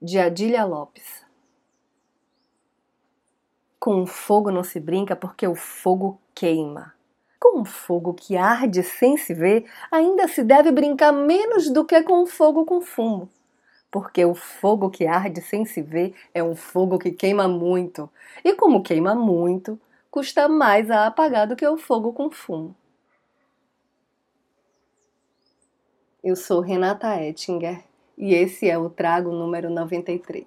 de Adília Lopes. Com fogo não se brinca porque o fogo queima. Com o fogo que arde sem se ver, ainda se deve brincar menos do que com o fogo com fumo. Porque o fogo que arde sem se ver é um fogo que queima muito. E como queima muito, custa mais a apagar do que o fogo com fumo. Eu sou Renata Ettinger e esse é o Trago número 93.